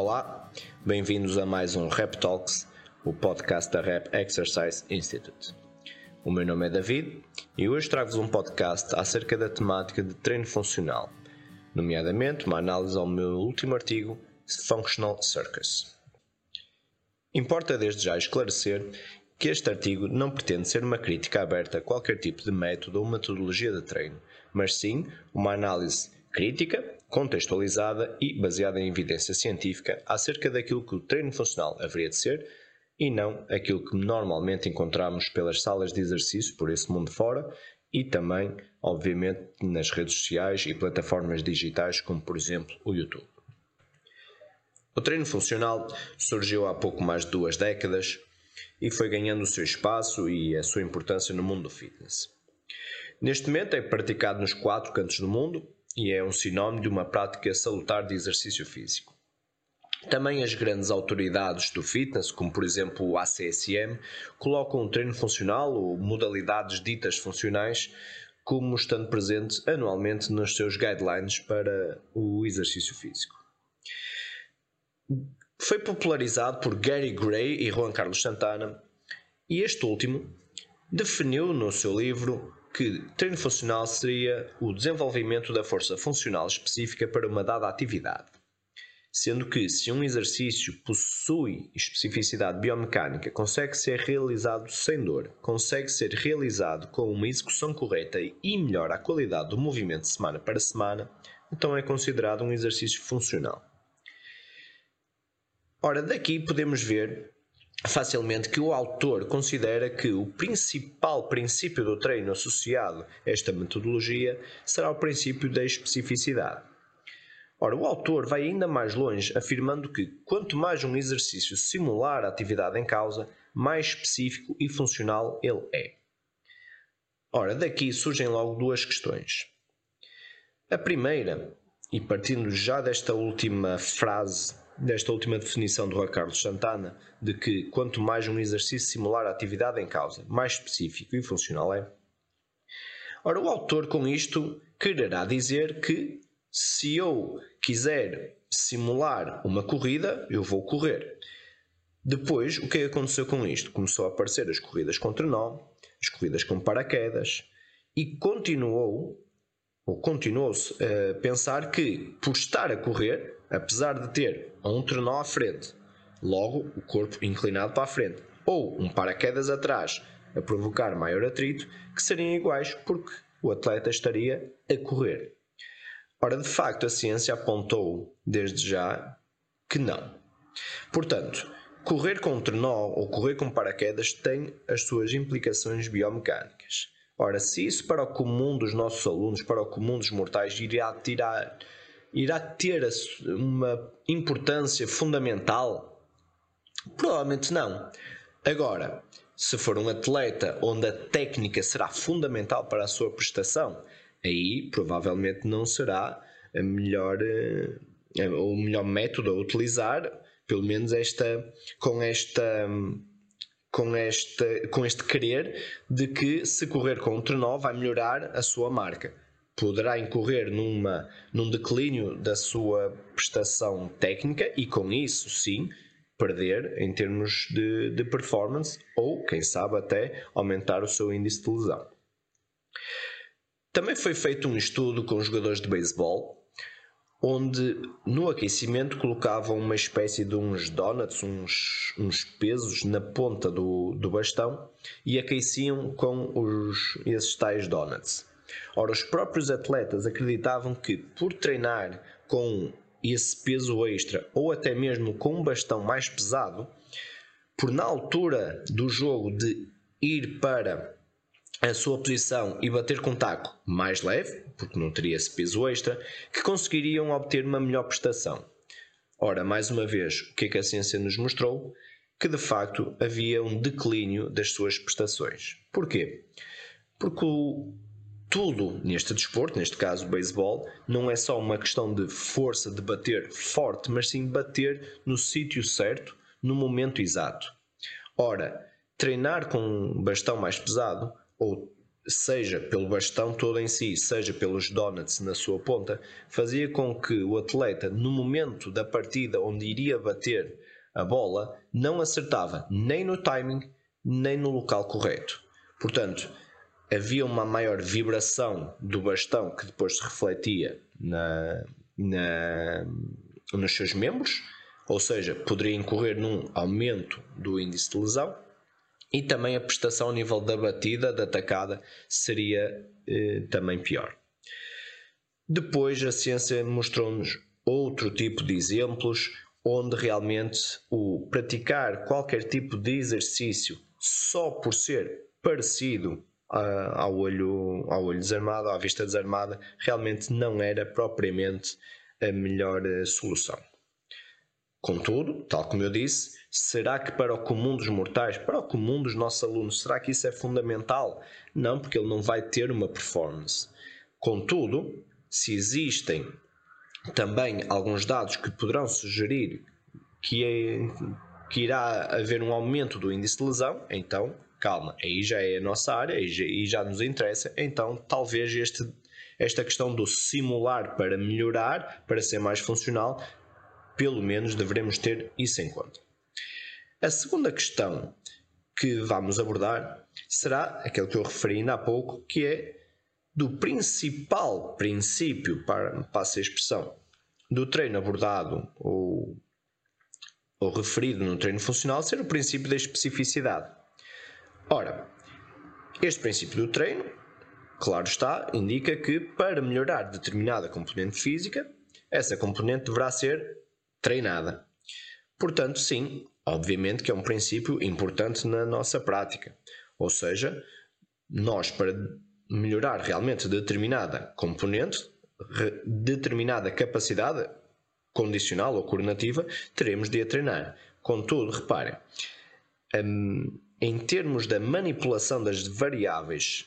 Olá, bem-vindos a mais um Rap Talks, o podcast da Rap Exercise Institute. O meu nome é David e hoje trago-vos um podcast acerca da temática de treino funcional, nomeadamente uma análise ao meu último artigo, Functional Circus. Importa desde já esclarecer que este artigo não pretende ser uma crítica aberta a qualquer tipo de método ou metodologia de treino, mas sim uma análise crítica, contextualizada e baseada em evidência científica acerca daquilo que o treino funcional haveria de ser e não aquilo que normalmente encontramos pelas salas de exercício por esse mundo fora e também, obviamente, nas redes sociais e plataformas digitais como, por exemplo, o YouTube. O treino funcional surgiu há pouco mais de duas décadas e foi ganhando o seu espaço e a sua importância no mundo do fitness. Neste momento é praticado nos quatro cantos do mundo e é um sinónimo de uma prática salutar de exercício físico. Também as grandes autoridades do fitness, como por exemplo o ACSM, colocam o treino funcional ou modalidades ditas funcionais como estando presente anualmente nos seus guidelines para o exercício físico. Foi popularizado por Gary Gray e Juan Carlos Santana, e este último definiu no seu livro que treino funcional seria o desenvolvimento da força funcional específica para uma dada atividade. Sendo que, se um exercício possui especificidade biomecânica, consegue ser realizado sem dor, consegue ser realizado com uma execução correta e melhora a qualidade do movimento semana para semana, então é considerado um exercício funcional. Ora, daqui podemos ver facilmente que o autor considera que o principal princípio do treino associado a esta metodologia será o princípio da especificidade. Ora, o autor vai ainda mais longe, afirmando que quanto mais um exercício simular a atividade em causa, mais específico e funcional ele é. Ora, daqui surgem logo duas questões. A primeira, e partindo já desta última frase desta última definição do Rui Carlos Santana, de que quanto mais um exercício simular a atividade em causa, mais específico e funcional é. Ora, o autor com isto quererá dizer que se eu quiser simular uma corrida, eu vou correr. Depois, o que aconteceu com isto? Começou a aparecer as corridas com trenó, as corridas com paraquedas e continuou, ou continuou-se a pensar que por estar a correr, apesar de ter um trenó à frente, logo o corpo inclinado para a frente, ou um paraquedas atrás a provocar maior atrito, que seriam iguais porque o atleta estaria a correr. Ora, de facto, a ciência apontou desde já que não. Portanto, correr com um trenó ou correr com paraquedas tem as suas implicações biomecânicas. Ora, se isso para o comum dos nossos alunos, para o comum dos mortais, irá tirar irá ter uma importância fundamental? Provavelmente não. Agora, se for um atleta onde a técnica será fundamental para a sua prestação, aí provavelmente não será a melhor, eh, o melhor método a utilizar, pelo menos esta, com esta com este, com este querer de que se correr com o trenó vai melhorar a sua marca poderá incorrer numa, num declínio da sua prestação técnica e, com isso, sim, perder em termos de, de performance ou, quem sabe, até aumentar o seu índice de lesão. Também foi feito um estudo com jogadores de beisebol, onde no aquecimento colocavam uma espécie de uns donuts, uns, uns pesos na ponta do, do bastão e aqueciam com os, esses tais donuts. Ora, os próprios atletas acreditavam que, por treinar com esse peso extra ou até mesmo com um bastão mais pesado, por na altura do jogo de ir para a sua posição e bater com taco mais leve, porque não teria esse peso extra, que conseguiriam obter uma melhor prestação. Ora, mais uma vez, o que é que a ciência nos mostrou? Que de facto havia um declínio das suas prestações. Porquê? Porque o, tudo neste desporto, neste caso o beisebol, não é só uma questão de força de bater forte, mas sim bater no sítio certo, no momento exato. Ora, treinar com um bastão mais pesado ou seja pelo bastão todo em si, seja pelos donuts na sua ponta, fazia com que o atleta, no momento da partida onde iria bater a bola, não acertava nem no timing, nem no local correto. Portanto, havia uma maior vibração do bastão que depois se refletia na, na, nos seus membros, ou seja, poderia incorrer num aumento do índice de lesão e também a prestação ao nível da batida, da atacada, seria eh, também pior. Depois a ciência mostrou-nos outro tipo de exemplos onde realmente o praticar qualquer tipo de exercício só por ser parecido ao olho, ao olho desarmado, à vista desarmada, realmente não era propriamente a melhor eh, solução. Contudo, tal como eu disse, será que para o comum dos mortais, para o comum dos nossos alunos, será que isso é fundamental? Não, porque ele não vai ter uma performance. Contudo, se existem também alguns dados que poderão sugerir que, é, que irá haver um aumento do índice de lesão, então calma, aí já é a nossa área, aí já, já nos interessa, então talvez este, esta questão do simular para melhorar, para ser mais funcional, pelo menos devemos ter isso em conta. A segunda questão que vamos abordar será aquele que eu referi ainda há pouco, que é do principal princípio, para, para a expressão, do treino abordado ou, ou referido no treino funcional ser o princípio da especificidade. Ora, este princípio do treino, claro está, indica que para melhorar determinada componente física, essa componente deverá ser treinada. Portanto, sim, obviamente que é um princípio importante na nossa prática. Ou seja, nós para melhorar realmente determinada componente, determinada capacidade condicional ou coordenativa, teremos de a treinar. Contudo, reparem, hum, em termos da manipulação das variáveis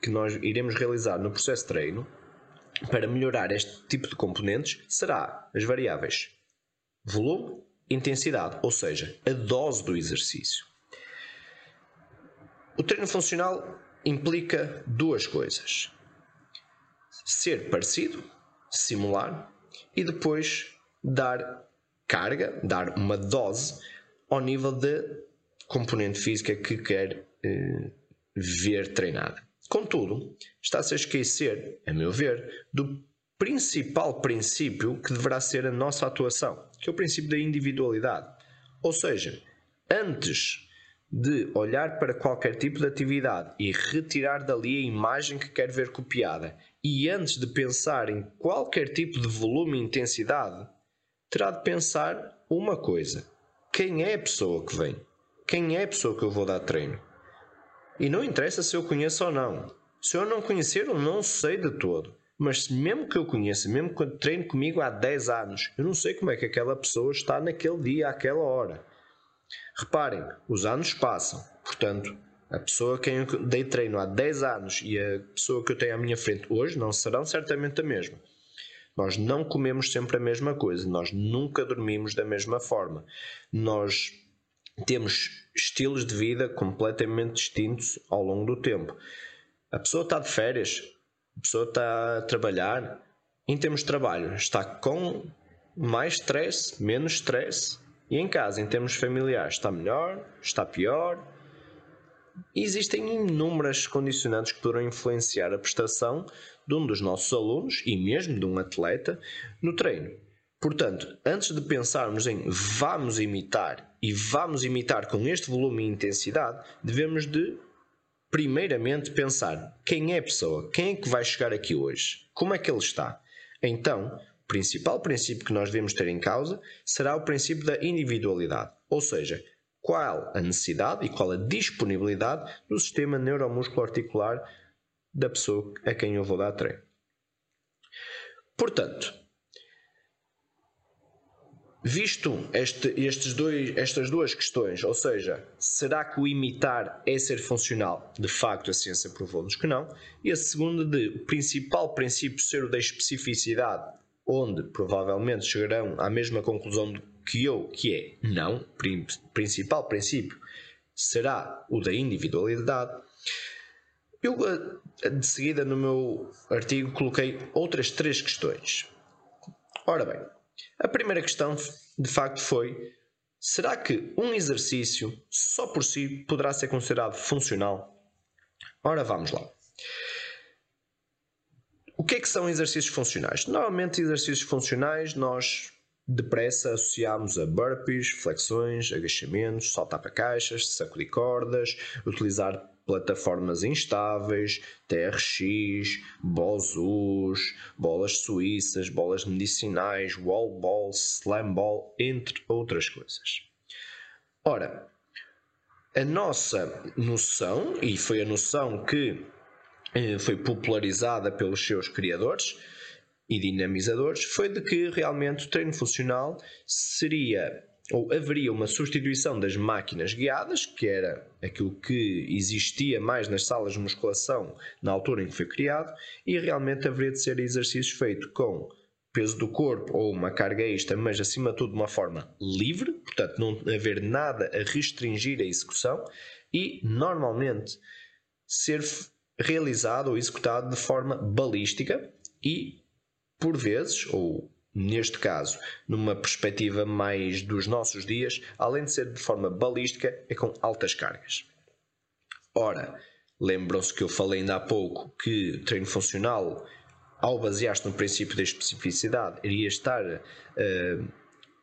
que nós iremos realizar no processo de treino, para melhorar este tipo de componentes, será as variáveis volume, intensidade, ou seja, a dose do exercício. O treino funcional implica duas coisas: ser parecido, simular, e depois dar carga, dar uma dose ao nível de componente física que quer eh, ver treinada. Contudo, está-se a esquecer, a meu ver, do principal princípio que deverá ser a nossa atuação, que é o princípio da individualidade. Ou seja, antes de olhar para qualquer tipo de atividade e retirar dali a imagem que quer ver copiada, e antes de pensar em qualquer tipo de volume e intensidade, terá de pensar uma coisa: quem é a pessoa que vem? quem é a pessoa que eu vou dar treino. E não interessa se eu conheço ou não. Se eu não conhecer, eu não sei de todo. Mas mesmo que eu conheça, mesmo que eu treine comigo há 10 anos, eu não sei como é que aquela pessoa está naquele dia, àquela hora. Reparem, os anos passam. Portanto, a pessoa a quem eu dei treino há 10 anos e a pessoa que eu tenho à minha frente hoje não serão certamente a mesma. Nós não comemos sempre a mesma coisa, nós nunca dormimos da mesma forma. Nós temos estilos de vida completamente distintos ao longo do tempo. A pessoa está de férias, a pessoa está a trabalhar, em termos de trabalho, está com mais stress, menos stress, e em casa, em termos familiares, está melhor, está pior. E existem inúmeras condicionantes que poderão influenciar a prestação de um dos nossos alunos e mesmo de um atleta no treino. Portanto, antes de pensarmos em vamos imitar e vamos imitar com este volume e intensidade, devemos de primeiramente pensar quem é a pessoa, quem é que vai chegar aqui hoje, como é que ele está. Então, o principal princípio que nós devemos ter em causa será o princípio da individualidade, ou seja, qual a necessidade e qual a disponibilidade do sistema neuromuscular articular da pessoa a quem eu vou dar treino. Portanto, Visto este, estes dois, estas duas questões, ou seja, será que o imitar é ser funcional? De facto, a ciência provou-nos que não. E a segunda, de o principal princípio ser o da especificidade, onde provavelmente chegarão à mesma conclusão que eu, que é não, o principal princípio será o da individualidade. Eu uh, de seguida no meu artigo coloquei outras três questões. Ora bem, a primeira questão de facto foi: será que um exercício só por si poderá ser considerado funcional? Ora, vamos lá. O que é que são exercícios funcionais? Normalmente, exercícios funcionais nós depressa associamos a burpees, flexões, agachamentos, saltar para caixas, sacudir cordas, utilizar plataformas instáveis, TRX, BOSUS, bolas suíças, bolas medicinais, wall ball, slam ball, entre outras coisas. Ora, a nossa noção, e foi a noção que eh, foi popularizada pelos seus criadores e dinamizadores, foi de que realmente o treino funcional seria ou haveria uma substituição das máquinas guiadas, que era aquilo que existia mais nas salas de musculação na altura em que foi criado, e realmente haveria de ser exercício feito com peso do corpo ou uma carga extra, mas acima de tudo de uma forma livre, portanto não haver nada a restringir a execução, e normalmente ser realizado ou executado de forma balística e por vezes, ou neste caso, numa perspectiva mais dos nossos dias, além de ser de forma balística, é com altas cargas. Ora, lembram-se que eu falei ainda há pouco que treino funcional, ao basear-se no princípio da especificidade, iria estar uh,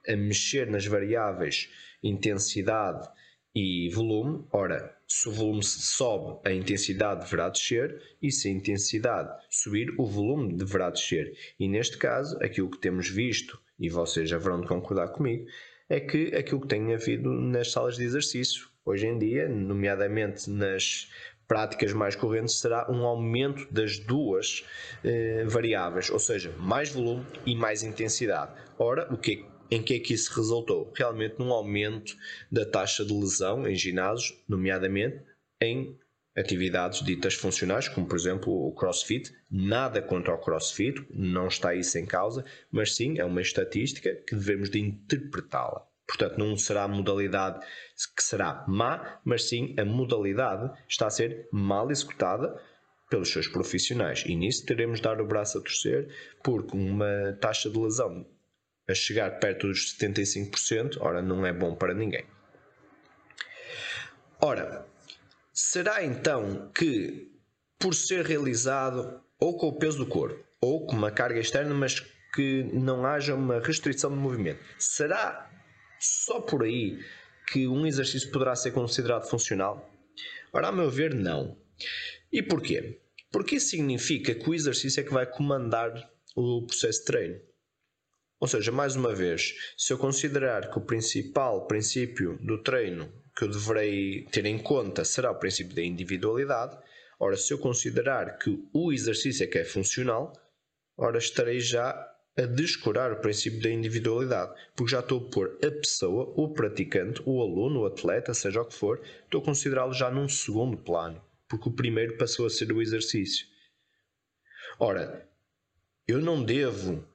a mexer nas variáveis intensidade e volume. Ora, se o volume sobe, a intensidade deverá descer, e se a intensidade subir, o volume deverá descer. E neste caso, aquilo que temos visto, e vocês haverão de concordar comigo, é que aquilo que tem havido nas salas de exercício, hoje em dia, nomeadamente nas práticas mais correntes, será um aumento das duas eh, variáveis, ou seja, mais volume e mais intensidade. Ora, o que é em que é que isso resultou? Realmente num aumento da taxa de lesão em ginásios, nomeadamente em atividades ditas funcionais, como por exemplo o crossfit. Nada contra o crossfit, não está isso em causa, mas sim é uma estatística que devemos de interpretá-la. Portanto, não será a modalidade que será má, mas sim a modalidade está a ser mal executada pelos seus profissionais. E nisso teremos de dar o braço a torcer, porque uma taxa de lesão a chegar perto dos 75%, ora, não é bom para ninguém. Ora, será então que, por ser realizado ou com o peso do corpo, ou com uma carga externa, mas que não haja uma restrição de movimento, será só por aí que um exercício poderá ser considerado funcional? Ora, a meu ver, não. E porquê? Porque isso significa que o exercício é que vai comandar o processo de treino. Ou seja, mais uma vez, se eu considerar que o principal princípio do treino que eu deverei ter em conta será o princípio da individualidade, ora, se eu considerar que o exercício é que é funcional, ora, estarei já a descurar o princípio da individualidade, porque já estou a pôr a pessoa, o praticante, o aluno, o atleta, seja o que for, estou a considerá-lo já num segundo plano, porque o primeiro passou a ser o exercício. Ora, eu não devo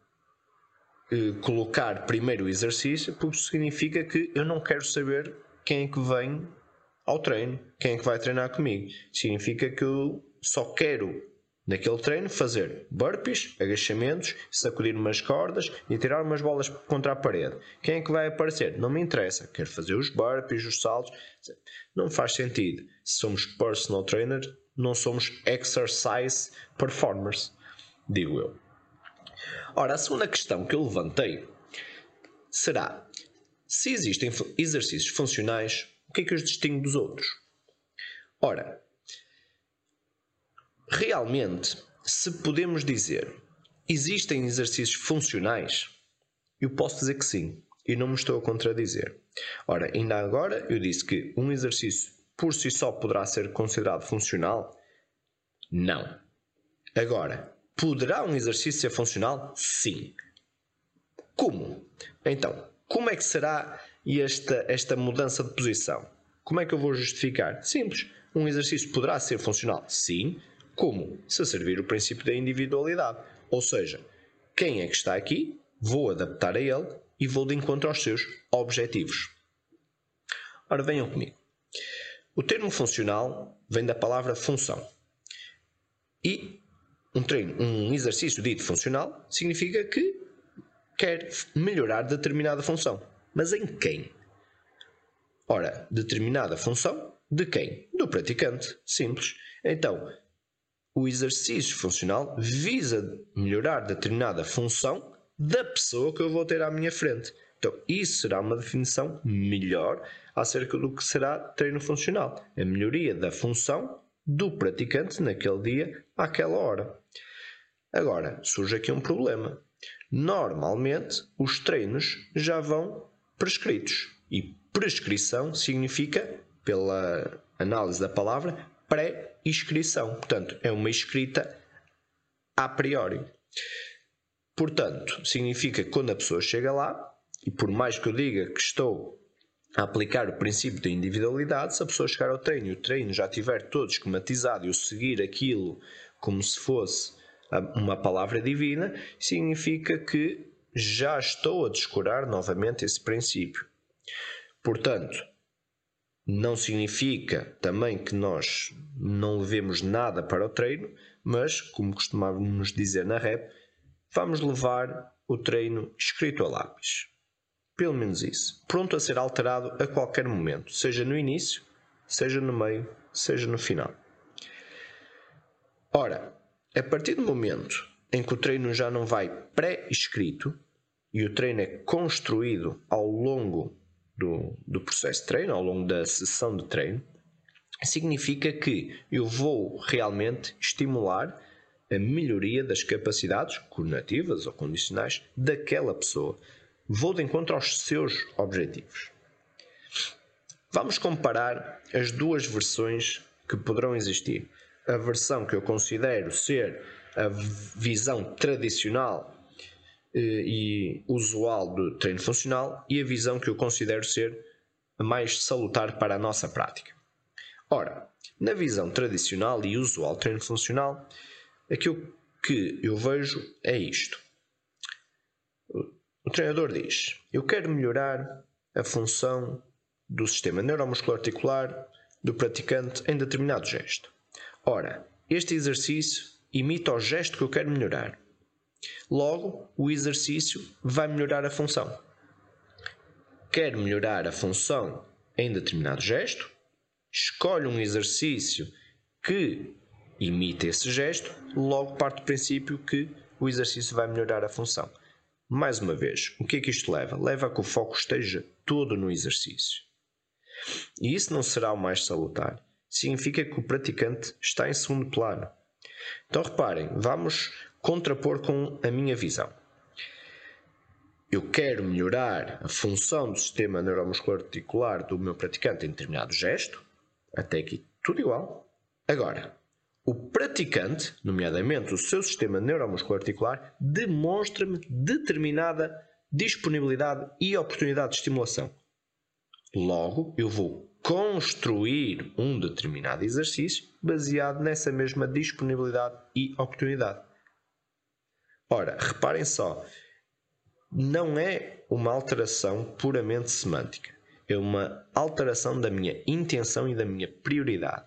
colocar primeiro o exercício, porque significa que eu não quero saber quem é que vem ao treino, quem é que vai treinar comigo. Significa que eu só quero naquele treino fazer burpees, agachamentos, sacudir umas cordas e tirar umas bolas contra a parede. Quem é que vai aparecer? Não me interessa. Quero fazer os burpees, os saltos. Não faz sentido. Se somos personal trainer, não somos exercise performers, digo eu. Ora, a segunda questão que eu levantei será: se existem exercícios funcionais, o que é que os distingue dos outros? Ora, realmente, se podemos dizer existem exercícios funcionais, eu posso dizer que sim, e não me estou a contradizer. Ora, ainda agora eu disse que um exercício por si só poderá ser considerado funcional? Não. Agora, Poderá um exercício ser funcional? Sim. Como? Então, como é que será esta, esta mudança de posição? Como é que eu vou justificar? Simples. Um exercício poderá ser funcional? Sim. Como? Se servir o princípio da individualidade. Ou seja, quem é que está aqui, vou adaptar a ele e vou de encontro aos seus objetivos. Ora, venham comigo. O termo funcional vem da palavra função. E um treino, um exercício dito funcional, significa que quer melhorar determinada função. Mas em quem? Ora, determinada função de quem? Do praticante. Simples. Então, o exercício funcional visa melhorar determinada função da pessoa que eu vou ter à minha frente. Então, isso será uma definição melhor acerca do que será treino funcional. A melhoria da função do praticante naquele dia, àquela hora. Agora, surge aqui um problema. Normalmente, os treinos já vão prescritos. E prescrição significa, pela análise da palavra, pré-inscrição. Portanto, é uma escrita a priori. Portanto, significa que quando a pessoa chega lá, e por mais que eu diga que estou a aplicar o princípio da individualidade, se a pessoa chegar ao treino e o treino já estiver todo esquematizado e eu seguir aquilo como se fosse uma palavra divina, significa que já estou a descurar novamente esse princípio. Portanto, não significa também que nós não levemos nada para o treino, mas, como costumávamos dizer na rap, vamos levar o treino escrito a lápis. Pelo menos isso. Pronto a ser alterado a qualquer momento, seja no início, seja no meio, seja no final. Ora, a partir do momento em que o treino já não vai pré-escrito e o treino é construído ao longo do, do processo de treino, ao longo da sessão de treino, significa que eu vou realmente estimular a melhoria das capacidades coordenativas ou condicionais daquela pessoa vou de encontro aos seus objetivos. Vamos comparar as duas versões que poderão existir. A versão que eu considero ser a visão tradicional eh, e usual do treino funcional e a visão que eu considero ser a mais salutar para a nossa prática. Ora, na visão tradicional e usual do treino funcional, aquilo que eu vejo é isto. O treinador diz: Eu quero melhorar a função do sistema neuromuscular articular do praticante em determinado gesto. Ora, este exercício imita o gesto que eu quero melhorar. Logo, o exercício vai melhorar a função. Quero melhorar a função em determinado gesto, escolhe um exercício que imita esse gesto, logo parte do princípio que o exercício vai melhorar a função. Mais uma vez, o que é que isto leva? Leva a que o foco esteja todo no exercício. E isso não será o mais salutar. Significa que o praticante está em segundo plano. Então reparem, vamos contrapor com a minha visão. Eu quero melhorar a função do sistema neuromuscular articular do meu praticante em determinado gesto. Até aqui, tudo igual. Agora, o praticante, nomeadamente o seu sistema neuromuscular articular, demonstra-me determinada disponibilidade e oportunidade de estimulação. Logo, eu vou construir um determinado exercício baseado nessa mesma disponibilidade e oportunidade. Ora, reparem só, não é uma alteração puramente semântica, é uma alteração da minha intenção e da minha prioridade.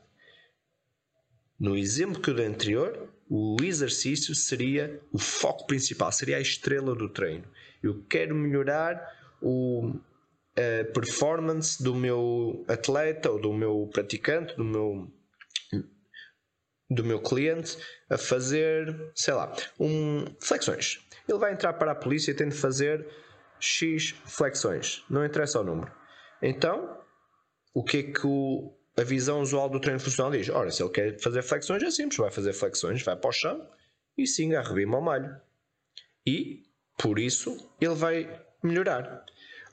No exemplo que eu dei anterior, o exercício seria o foco principal, seria a estrela do treino. Eu quero melhorar o, a performance do meu atleta ou do meu praticante, do meu, do meu cliente a fazer, sei lá, um, flexões. Ele vai entrar para a polícia e tem de fazer X flexões, não interessa o número. Então, o que é que o, a visão usual do treino funcional diz: ora, se ele quer fazer flexões, é simples, vai fazer flexões, vai para o chão e sim, arrebima ao malho. E, por isso, ele vai melhorar.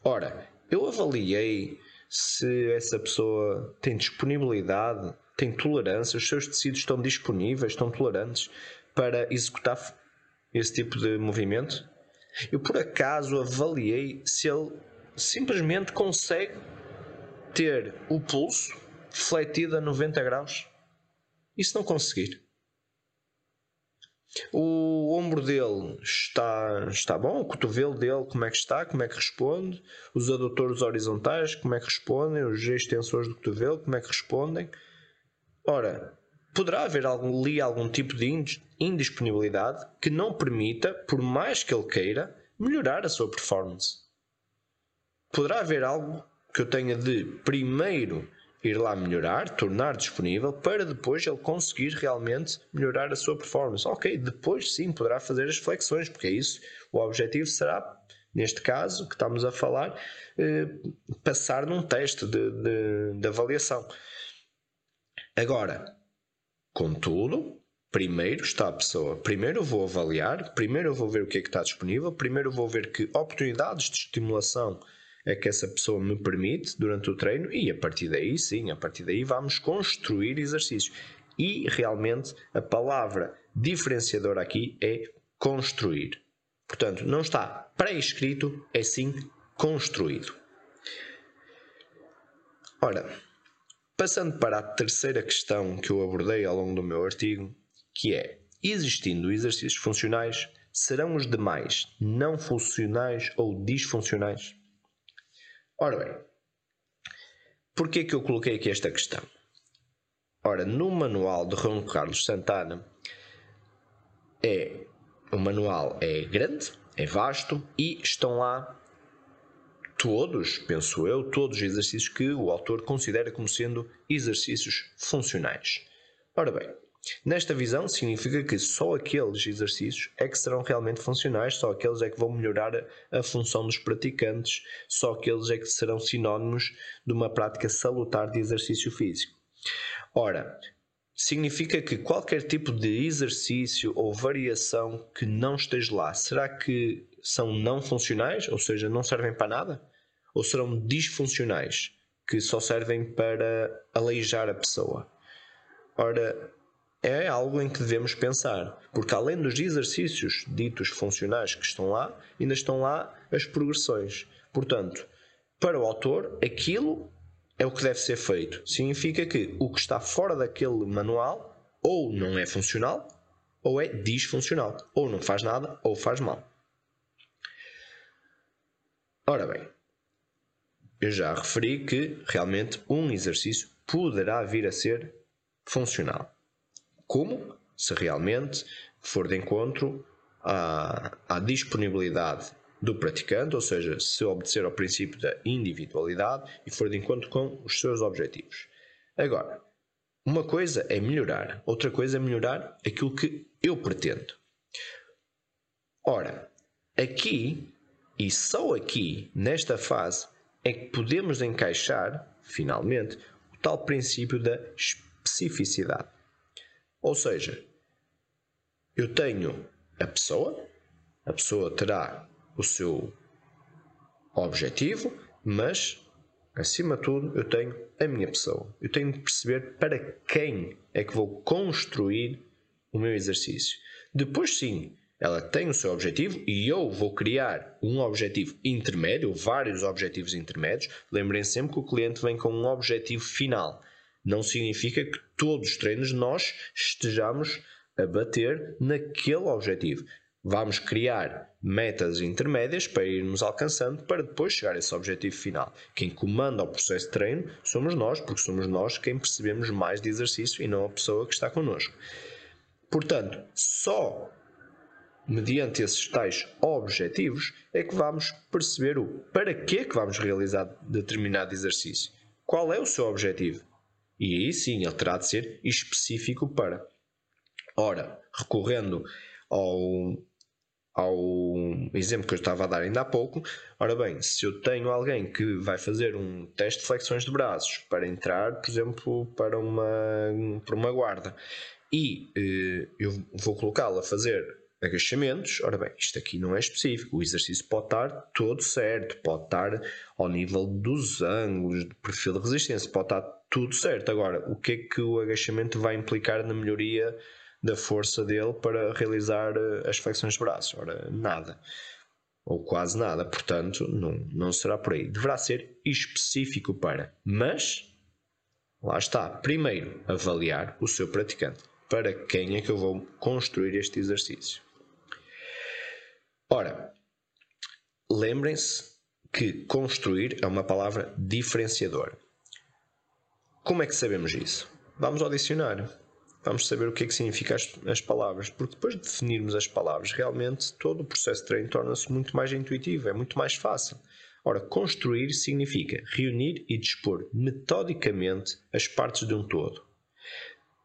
Ora, eu avaliei se essa pessoa tem disponibilidade, tem tolerância, os seus tecidos estão disponíveis, estão tolerantes para executar esse tipo de movimento. Eu, por acaso, avaliei se ele simplesmente consegue ter o pulso fletido a 90 graus. E se não conseguir? O ombro dele está, está bom, o cotovelo dele como é que está, como é que responde, os adutores horizontais como é que respondem, os extensores do cotovelo como é que respondem. Ora, poderá haver ali algum tipo de indisponibilidade que não permita, por mais que ele queira, melhorar a sua performance. Poderá haver algo que eu tenha de primeiro ir lá melhorar, tornar disponível, para depois ele conseguir realmente melhorar a sua performance. Ok, depois sim poderá fazer as flexões, porque é isso. O objetivo será, neste caso que estamos a falar, eh, passar num teste de, de, de avaliação. Agora, contudo, primeiro está a pessoa. Primeiro vou avaliar, primeiro vou ver o que é que está disponível, primeiro vou ver que oportunidades de estimulação é que essa pessoa me permite durante o treino e a partir daí, sim, a partir daí vamos construir exercícios. E realmente a palavra diferenciadora aqui é construir. Portanto, não está pré-escrito, é sim construído. Ora, passando para a terceira questão que eu abordei ao longo do meu artigo, que é: existindo exercícios funcionais, serão os demais não funcionais ou disfuncionais? Ora bem, porquê que eu coloquei aqui esta questão? Ora, no manual de Ron Carlos Santana, é, o manual é grande, é vasto e estão lá todos, penso eu, todos os exercícios que o autor considera como sendo exercícios funcionais. Ora bem, Nesta visão, significa que só aqueles exercícios é que serão realmente funcionais, só aqueles é que vão melhorar a, a função dos praticantes, só aqueles é que serão sinónimos de uma prática salutar de exercício físico. Ora, significa que qualquer tipo de exercício ou variação que não esteja lá, será que são não funcionais, ou seja, não servem para nada? Ou serão disfuncionais, que só servem para aleijar a pessoa? Ora, é algo em que devemos pensar, porque além dos exercícios ditos funcionais que estão lá, ainda estão lá as progressões. Portanto, para o autor, aquilo é o que deve ser feito. Significa que o que está fora daquele manual ou não é funcional ou é disfuncional, ou não faz nada ou faz mal. Ora bem, eu já referi que realmente um exercício poderá vir a ser funcional. Como? Se realmente for de encontro à, à disponibilidade do praticante, ou seja, se obedecer ao princípio da individualidade e for de encontro com os seus objetivos. Agora, uma coisa é melhorar, outra coisa é melhorar aquilo que eu pretendo. Ora, aqui e só aqui, nesta fase, é que podemos encaixar, finalmente, o tal princípio da especificidade. Ou seja, eu tenho a pessoa, a pessoa terá o seu objetivo, mas acima de tudo eu tenho a minha pessoa. Eu tenho de perceber para quem é que vou construir o meu exercício. Depois sim, ela tem o seu objetivo e eu vou criar um objetivo intermédio, vários objetivos intermédios. Lembrem sempre que o cliente vem com um objetivo final não significa que todos os treinos nós estejamos a bater naquele objetivo. Vamos criar metas intermédias para irmos alcançando para depois chegar a esse objetivo final. Quem comanda o processo de treino somos nós, porque somos nós quem percebemos mais de exercício e não a pessoa que está connosco. Portanto, só mediante esses tais objetivos é que vamos perceber o para que é que vamos realizar determinado exercício. Qual é o seu objetivo? E aí sim ele terá de ser específico para. Ora, recorrendo ao, ao exemplo que eu estava a dar ainda há pouco, ora bem, se eu tenho alguém que vai fazer um teste de flexões de braços para entrar, por exemplo, para uma, para uma guarda e eh, eu vou colocá-lo a fazer agachamentos, ora bem, isto aqui não é específico, o exercício pode estar todo certo, pode estar ao nível dos ângulos, do perfil de resistência, pode estar tudo certo. Agora, o que é que o agachamento vai implicar na melhoria da força dele para realizar eh, as flexões de braços? Ora, nada. Ou quase nada. Portanto, não, não será por aí. Deverá ser específico para. Mas, lá está. Primeiro, avaliar o seu praticante. Para quem é que eu vou construir este exercício? Ora, lembrem-se que construir é uma palavra diferenciadora. Como é que sabemos isso? Vamos ao dicionário. vamos saber o que é que significam as, as, palavras, porque depois de definirmos as palavras, realmente todo o processo de treino torna-se muito mais intuitivo, é muito mais fácil. Ora, construir significa reunir e dispor metodicamente as partes de um todo.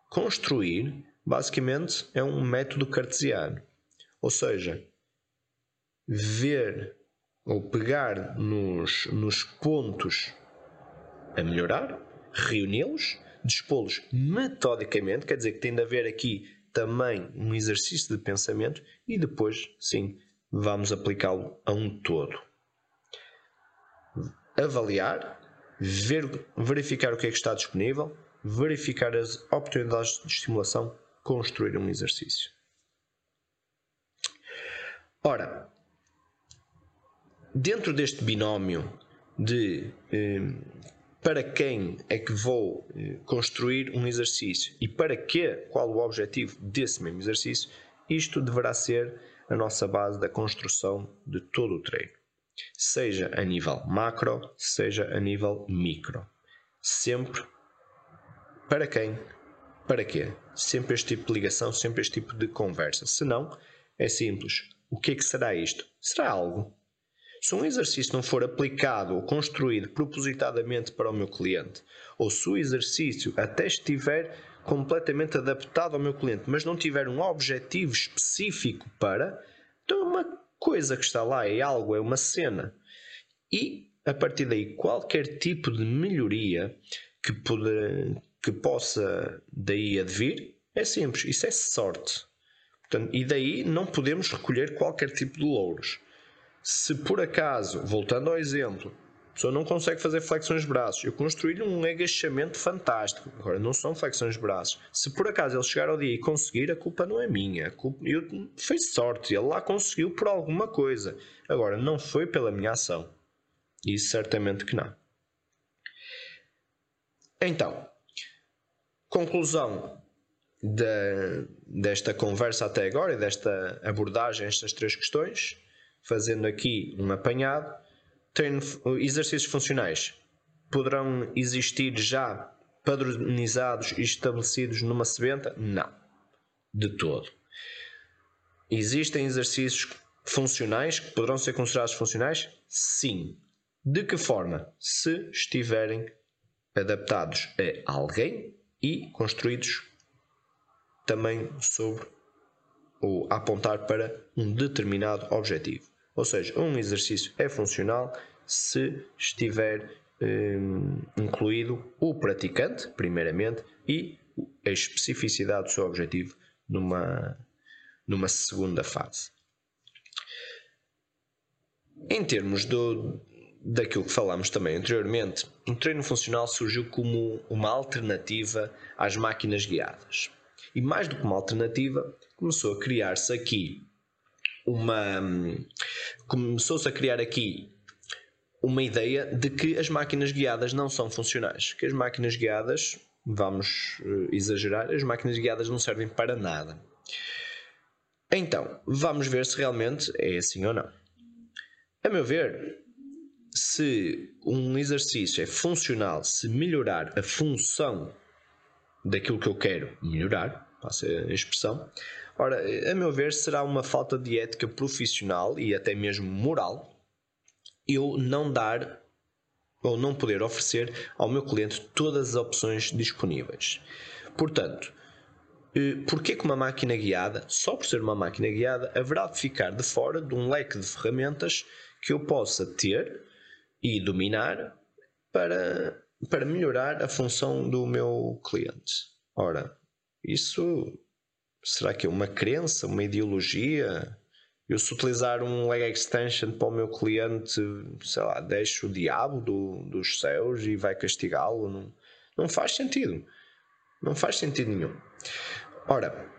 Construir, basicamente, é um método cartesiano, ou seja, ver ou pegar nos, nos pontos a melhorar, reuni-los dispô-los metodicamente, quer dizer que tem de haver aqui também um exercício de pensamento e depois, sim, vamos aplicá-lo a um todo. Avaliar, ver, verificar o que é que está disponível, verificar as oportunidades de estimulação, construir um exercício. Ora, dentro deste binómio de eh, para quem é que vou eh, construir um exercício e para que, qual o objetivo desse mesmo exercício, isto deverá ser a nossa base da construção de todo o treino. Seja a nível macro, seja a nível micro. Sempre para quem, para quê? Sempre este tipo de ligação, sempre este tipo de conversa. Se não, é simples. O que é que será isto? Será algo se um exercício não for aplicado ou construído propositadamente para o meu cliente, ou se o exercício até estiver completamente adaptado ao meu cliente, mas não tiver um objetivo específico para, então é uma coisa que está lá, é algo, é uma cena. E a partir daí, qualquer tipo de melhoria que, poder, que possa daí advir é simples, isso é sorte. Portanto, e daí não podemos recolher qualquer tipo de louros. Se por acaso, voltando ao exemplo, a pessoa não consegue fazer flexões de braços, eu construí-lhe um agachamento fantástico. Agora, não são flexões de braços. Se por acaso ele chegar ao dia e conseguir, a culpa não é minha. A culpa, eu, foi sorte, ele lá conseguiu por alguma coisa. Agora, não foi pela minha ação. Isso certamente que não. Então, conclusão de, desta conversa até agora e desta abordagem, estas três questões fazendo aqui um apanhado, treino, exercícios funcionais poderão existir já padronizados e estabelecidos numa sebenta? Não, de todo. Existem exercícios funcionais que poderão ser considerados funcionais? Sim. De que forma? Se estiverem adaptados a alguém e construídos também sobre ou apontar para um determinado objetivo. Ou seja, um exercício é funcional se estiver hum, incluído o praticante, primeiramente, e a especificidade do seu objetivo numa, numa segunda fase. Em termos do, daquilo que falámos também anteriormente, o treino funcional surgiu como uma alternativa às máquinas guiadas. E mais do que uma alternativa, começou a criar-se aqui uma. Começou-se a criar aqui uma ideia de que as máquinas guiadas não são funcionais. Que as máquinas guiadas, vamos eh, exagerar, as máquinas guiadas não servem para nada. Então, vamos ver se realmente é assim ou não. A meu ver, se um exercício é funcional, se melhorar a função daquilo que eu quero melhorar, passa a expressão, Ora, a meu ver, será uma falta de ética profissional e até mesmo moral eu não dar ou não poder oferecer ao meu cliente todas as opções disponíveis. Portanto, eh, porquê que uma máquina guiada, só por ser uma máquina guiada, haverá de ficar de fora de um leque de ferramentas que eu possa ter e dominar para, para melhorar a função do meu cliente? Ora, isso será que é uma crença, uma ideologia? Eu se utilizar um leg extension para o meu cliente, sei lá, deixo o diabo do, dos céus e vai castigá-lo? Não, não faz sentido. Não faz sentido nenhum. Ora,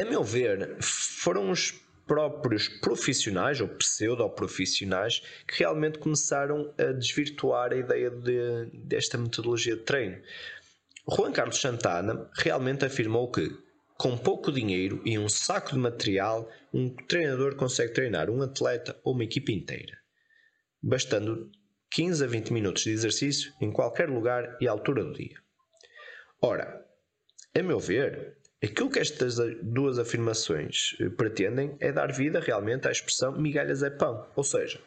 a meu ver, foram os próprios profissionais ou pseudo-profissionais que realmente começaram a desvirtuar a ideia de, desta metodologia de treino. Juan Carlos Santana realmente afirmou que com pouco dinheiro e um saco de material, um treinador consegue treinar um atleta ou uma equipe inteira, bastando 15 a 20 minutos de exercício em qualquer lugar e altura do dia. Ora, a meu ver, aquilo que estas duas afirmações eh, pretendem é dar vida realmente à expressão migalhas é pão. Ou seja,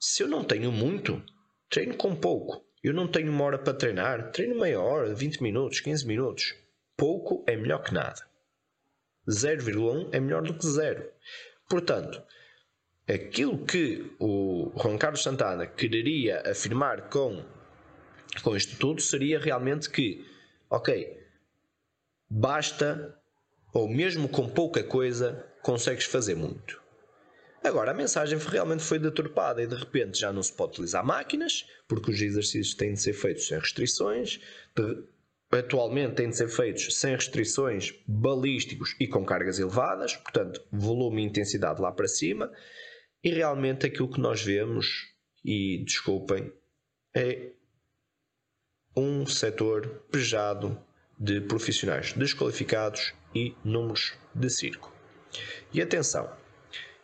se eu não tenho muito, treino com pouco. Eu não tenho uma hora para treinar, treino meia hora, 20 minutos, 15 minutos. Pouco é melhor que nada. 0,1 é melhor do que zero. Portanto, aquilo que o Juan Carlos Santana quereria afirmar com, com isto tudo seria realmente que, ok, basta, ou mesmo com pouca coisa, consegues fazer muito. Agora, a mensagem realmente foi deturpada e de repente já não se pode utilizar máquinas, porque os exercícios têm de ser feitos sem restrições, de, atualmente têm de ser feitos sem restrições, balísticos e com cargas elevadas, portanto, volume e intensidade lá para cima, e realmente aquilo que nós vemos, e desculpem, é um setor pejado de profissionais desqualificados e números de circo. E atenção,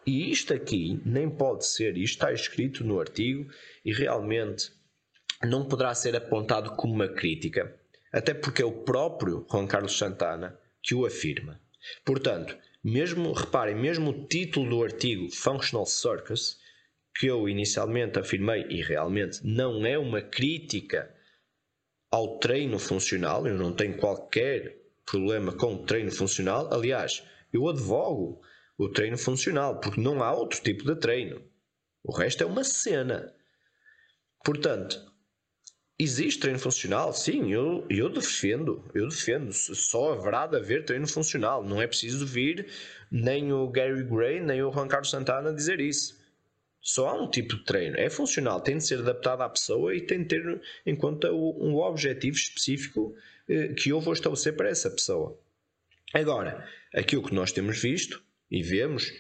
e isto aqui nem pode ser, isto está escrito no artigo e realmente não poderá ser apontado como uma crítica, até porque é o próprio Juan Carlos Santana que o afirma. Portanto, mesmo, reparem, mesmo o título do artigo Functional Circus, que eu inicialmente afirmei e realmente não é uma crítica ao treino funcional, eu não tenho qualquer problema com o treino funcional, aliás, eu advogo o treino funcional, porque não há outro tipo de treino. O resto é uma cena. Portanto, existe treino funcional? Sim, eu, eu defendo, eu defendo. Só haverá de haver treino funcional. Não é preciso vir nem o Gary Gray, nem o Juan Carlos Santana dizer isso. Só há um tipo de treino. É funcional, tem de ser adaptado à pessoa e tem de ter em conta um objetivo específico eh, que eu vou estabelecer para essa pessoa. Agora, aquilo que nós temos visto e vemos,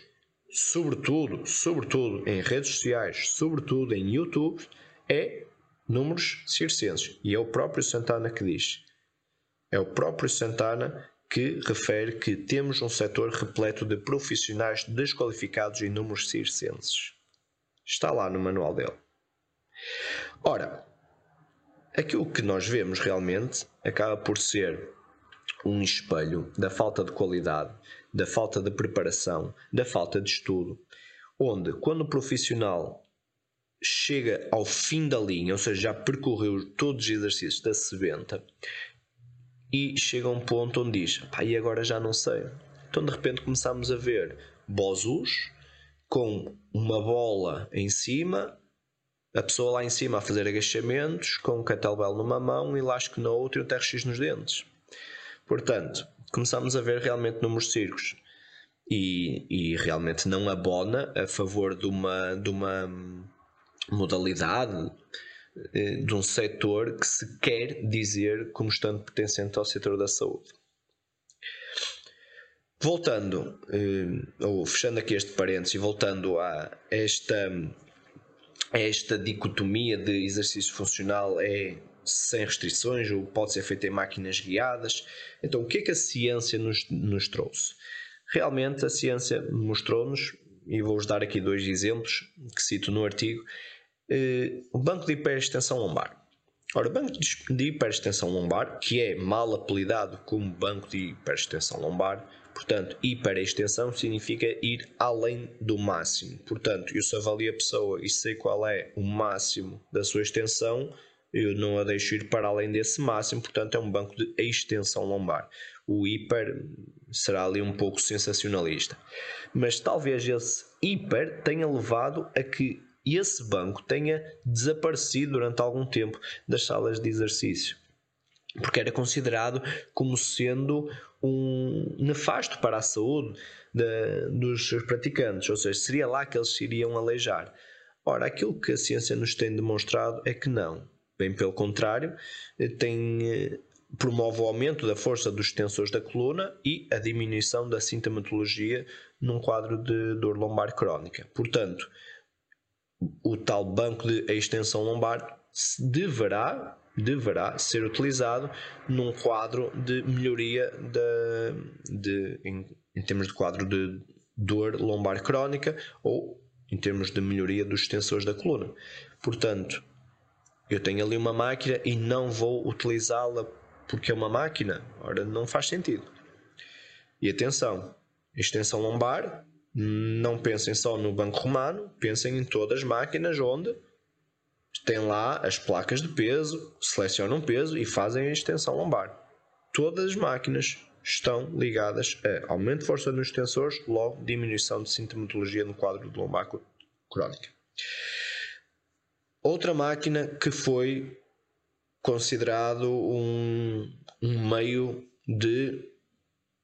sobretudo, sobretudo em redes sociais, sobretudo em YouTube, é números circenses. E é o próprio Santana que diz. É o próprio Santana que refere que temos um setor repleto de profissionais desqualificados em números circenses. Está lá no manual dele. Ora, aquilo que nós vemos realmente acaba por ser um espelho da falta de qualidade da falta de preparação, da falta de estudo, onde quando o profissional chega ao fim da linha, ou seja, já percorreu todos os exercícios da sebenta e chega a um ponto onde diz: pá, e agora já não sei. Então de repente começamos a ver bozus com uma bola em cima, a pessoa lá em cima a fazer agachamentos, com um kettlebell numa mão, um elástico na outra e um TRX nos dentes. Portanto, começamos a ver realmente números circos e, e realmente não abona a favor de uma, de uma modalidade eh, de um setor que se quer dizer como estando pertencente ao setor da saúde. Voltando, eh, ou fechando aqui este parênteses e voltando a esta, a esta dicotomia de exercício funcional é sem restrições ou pode ser feito em máquinas guiadas. Então, o que é que a ciência nos, nos trouxe? Realmente, a ciência mostrou-nos, e vou-vos dar aqui dois exemplos que cito no artigo, eh, o banco de hiperextensão lombar. Ora, o banco de hiperextensão lombar, que é mal apelidado como banco de hiperextensão lombar, portanto, hiperextensão significa ir além do máximo. Portanto, eu se avalio a pessoa e sei qual é o máximo da sua extensão, eu não a deixo ir para além desse máximo, portanto é um banco de extensão lombar. O hiper será ali um pouco sensacionalista. Mas talvez esse hiper tenha levado a que esse banco tenha desaparecido durante algum tempo das salas de exercício. Porque era considerado como sendo um nefasto para a saúde de, dos praticantes, ou seja, seria lá que eles se iriam aleijar. Ora, aquilo que a ciência nos tem demonstrado é que não Bem pelo contrário, tem, eh, promove o aumento da força dos tensores da coluna e a diminuição da sintomatologia num quadro de dor lombar crónica. Portanto, o tal banco de extensão lombar deverá, deverá ser utilizado num quadro de melhoria de, de em, em termos de quadro de dor lombar crónica ou em termos de melhoria dos tensores da coluna. Portanto, eu tenho ali uma máquina e não vou utilizá-la porque é uma máquina, ora não faz sentido. E atenção, extensão lombar, não pensem só no banco romano, pensem em todas as máquinas onde têm lá as placas de peso, selecionam peso e fazem a extensão lombar. Todas as máquinas estão ligadas a aumento de força nos tensores, logo diminuição de sintomatologia no quadro de lombar crónica. Outra máquina que foi considerado um, um meio de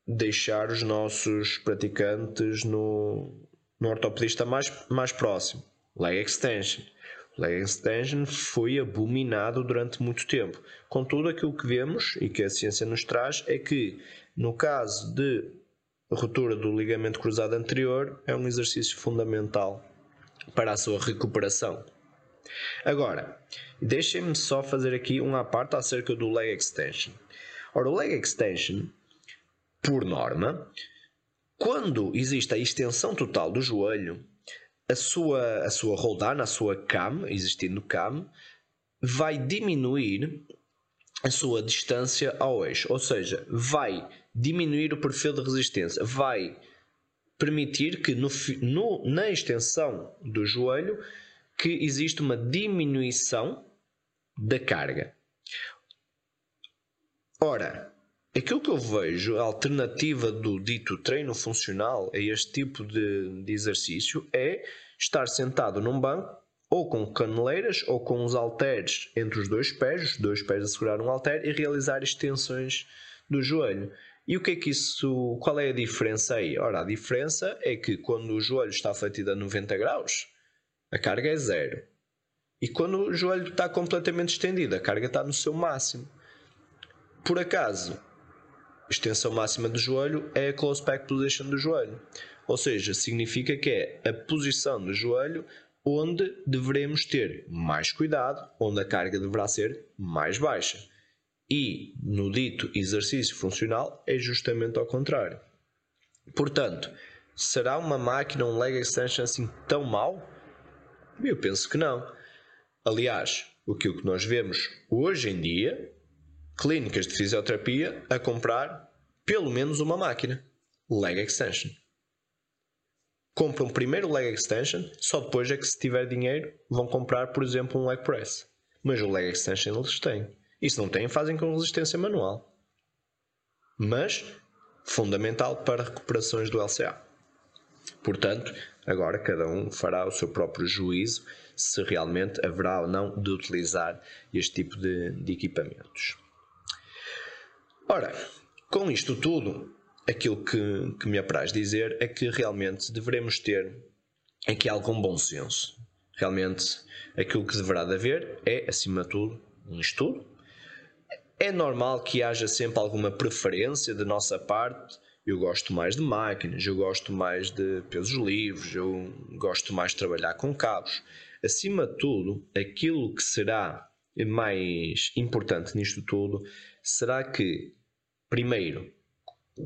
deixar os nossos praticantes no, no ortopedista mais, mais próximo, leg extension. Extension foi abominado durante muito tempo. Contudo, aquilo que vemos e que a ciência nos traz é que, no caso de ruptura do ligamento cruzado anterior, é um exercício fundamental para a sua recuperação. Agora, deixem-me só fazer aqui uma parte acerca do leg extension. Ora, o leg extension, por norma, quando existe a extensão total do joelho, a sua, a sua roll down, a sua cam, existindo cam, vai diminuir a sua distância ao eixo, ou seja, vai diminuir o perfil de resistência, vai permitir que no, no, na extensão do joelho que existe uma diminuição da carga. Ora, aquilo que eu vejo, a alternativa do dito treino funcional a este tipo de, de exercício é estar sentado num banco ou com caneleiras ou com os halteres entre os dois pés, os dois pés a segurar um halter e realizar extensões do joelho. E o que é que isso, qual é a diferença aí? Ora, a diferença é que quando o joelho está fletido a 90 graus, a carga é zero. E quando o joelho está completamente estendido, a carga está no seu máximo. Por acaso, extensão máxima do joelho é a close back position do joelho. Ou seja, significa que é a posição do joelho onde devemos ter mais cuidado, onde a carga deverá ser mais baixa. E no dito exercício funcional é justamente ao contrário. Portanto, será uma máquina, um leg extension assim tão mau? Eu penso que não. Aliás, o que nós vemos hoje em dia, clínicas de fisioterapia a comprar pelo menos uma máquina, leg extension. Compram primeiro leg extension, só depois é que se tiver dinheiro vão comprar, por exemplo, um leg press. Mas o leg extension eles têm. E se não têm, fazem com resistência manual. Mas fundamental para recuperações do LCA. Portanto, Agora cada um fará o seu próprio juízo se realmente haverá ou não de utilizar este tipo de, de equipamentos. Ora, com isto tudo, aquilo que, que me apraz dizer é que realmente devemos ter aqui algum bom senso. Realmente, aquilo que deverá de haver é, acima de tudo, um estudo. É normal que haja sempre alguma preferência de nossa parte eu gosto mais de máquinas, eu gosto mais de pesos livres, eu gosto mais de trabalhar com cabos. Acima de tudo, aquilo que será mais importante nisto tudo será que, primeiro,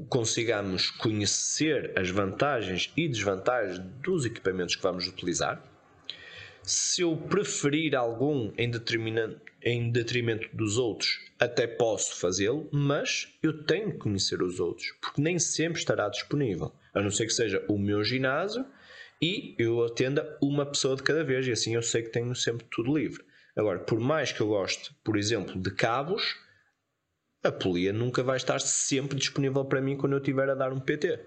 consigamos conhecer as vantagens e desvantagens dos equipamentos que vamos utilizar. Se eu preferir algum em, em detrimento dos outros, até posso fazê-lo, mas eu tenho que conhecer os outros, porque nem sempre estará disponível, a não ser que seja o meu ginásio e eu atenda uma pessoa de cada vez, e assim eu sei que tenho sempre tudo livre. Agora, por mais que eu goste, por exemplo, de cabos, a polia nunca vai estar sempre disponível para mim quando eu estiver a dar um PT.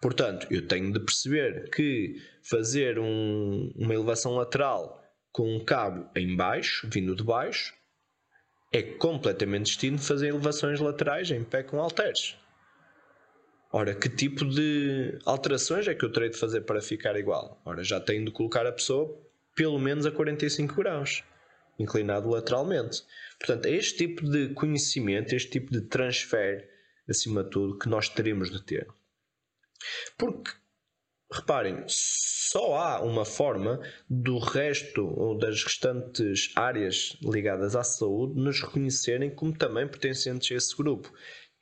Portanto, eu tenho de perceber que fazer um, uma elevação lateral com um cabo em baixo, vindo de baixo, é completamente distinto de fazer elevações laterais em pé com halteres. Ora, que tipo de alterações é que eu terei de fazer para ficar igual? Ora, já tenho de colocar a pessoa pelo menos a 45 graus, inclinado lateralmente. Portanto, é este tipo de conhecimento, este tipo de transfer, acima de tudo, que nós teremos de ter. Porque, reparem, só há uma forma do resto ou das restantes áreas ligadas à saúde nos reconhecerem como também pertencentes a esse grupo,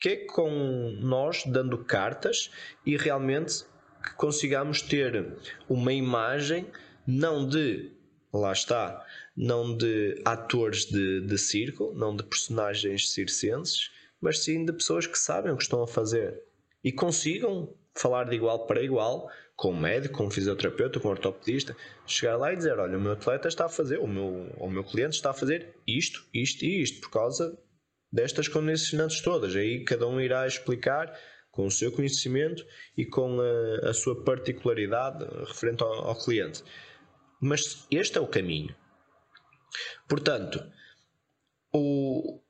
que é com nós dando cartas e realmente que consigamos ter uma imagem não de lá está, não de atores de, de circo, não de personagens circenses, mas sim de pessoas que sabem o que estão a fazer e consigam falar de igual para igual com um médico, com um fisioterapeuta, com um ortopedista, chegar lá e dizer: Olha, o meu atleta está a fazer, o meu, o meu cliente está a fazer isto, isto e isto, por causa destas condicionantes todas. Aí cada um irá explicar com o seu conhecimento e com a, a sua particularidade referente ao, ao cliente. Mas este é o caminho. Portanto, o,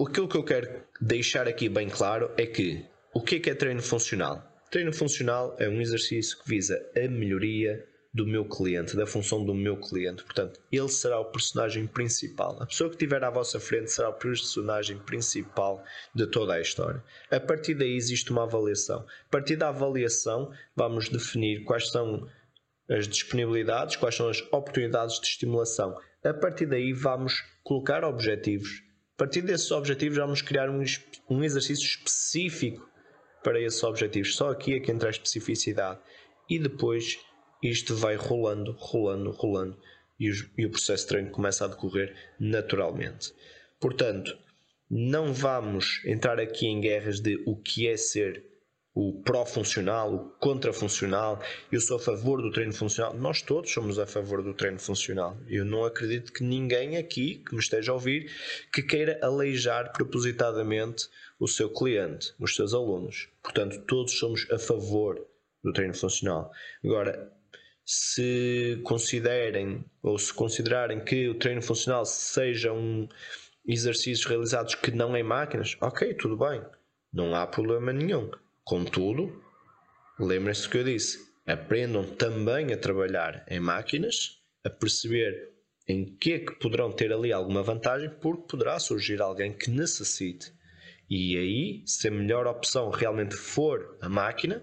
aquilo que eu quero deixar aqui bem claro é que o que é, que é treino funcional? Treino funcional é um exercício que visa a melhoria do meu cliente, da função do meu cliente. Portanto, ele será o personagem principal. A pessoa que estiver à vossa frente será o personagem principal de toda a história. A partir daí existe uma avaliação. A partir da avaliação, vamos definir quais são as disponibilidades, quais são as oportunidades de estimulação. A partir daí, vamos colocar objetivos. A partir desses objetivos, vamos criar um, um exercício específico para esses objetivos. Só aqui é que entra a especificidade. E depois isto vai rolando, rolando, rolando e, e o processo de treino começa a decorrer naturalmente. Portanto, não vamos entrar aqui em guerras de o que é ser o pró-funcional, o contra-funcional. Eu sou a favor do treino funcional. Nós todos somos a favor do treino funcional. Eu não acredito que ninguém aqui que me esteja a ouvir que queira aleijar propositadamente o seu cliente, os seus alunos. Portanto, todos somos a favor do treino funcional. Agora, se considerem ou se considerarem que o treino funcional seja um exercícios realizados que não em máquinas, ok, tudo bem, não há problema nenhum. Contudo, lembrem-se do que eu disse, aprendam também a trabalhar em máquinas, a perceber em que é que poderão ter ali alguma vantagem, porque poderá surgir alguém que necessite e aí, se a melhor opção realmente for a máquina,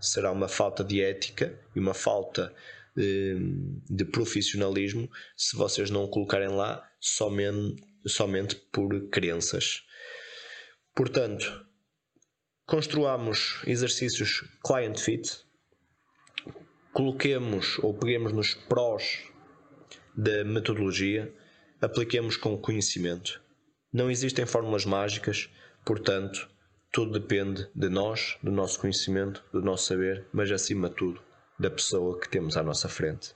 será uma falta de ética e uma falta de, hum, de profissionalismo se vocês não o colocarem lá somente, somente por crenças. Portanto, construamos exercícios client fit, coloquemos ou peguemos nos prós da metodologia, apliquemos com conhecimento. Não existem fórmulas mágicas, Portanto, tudo depende de nós, do nosso conhecimento, do nosso saber, mas acima de tudo, da pessoa que temos à nossa frente.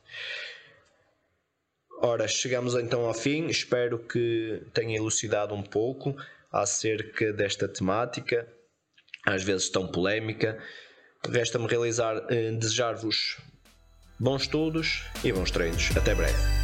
Ora, chegamos então ao fim. Espero que tenha elucidado um pouco acerca desta temática, às vezes tão polémica. Resta-me realizar, eh, desejar-vos bons estudos e bons treinos. Até breve.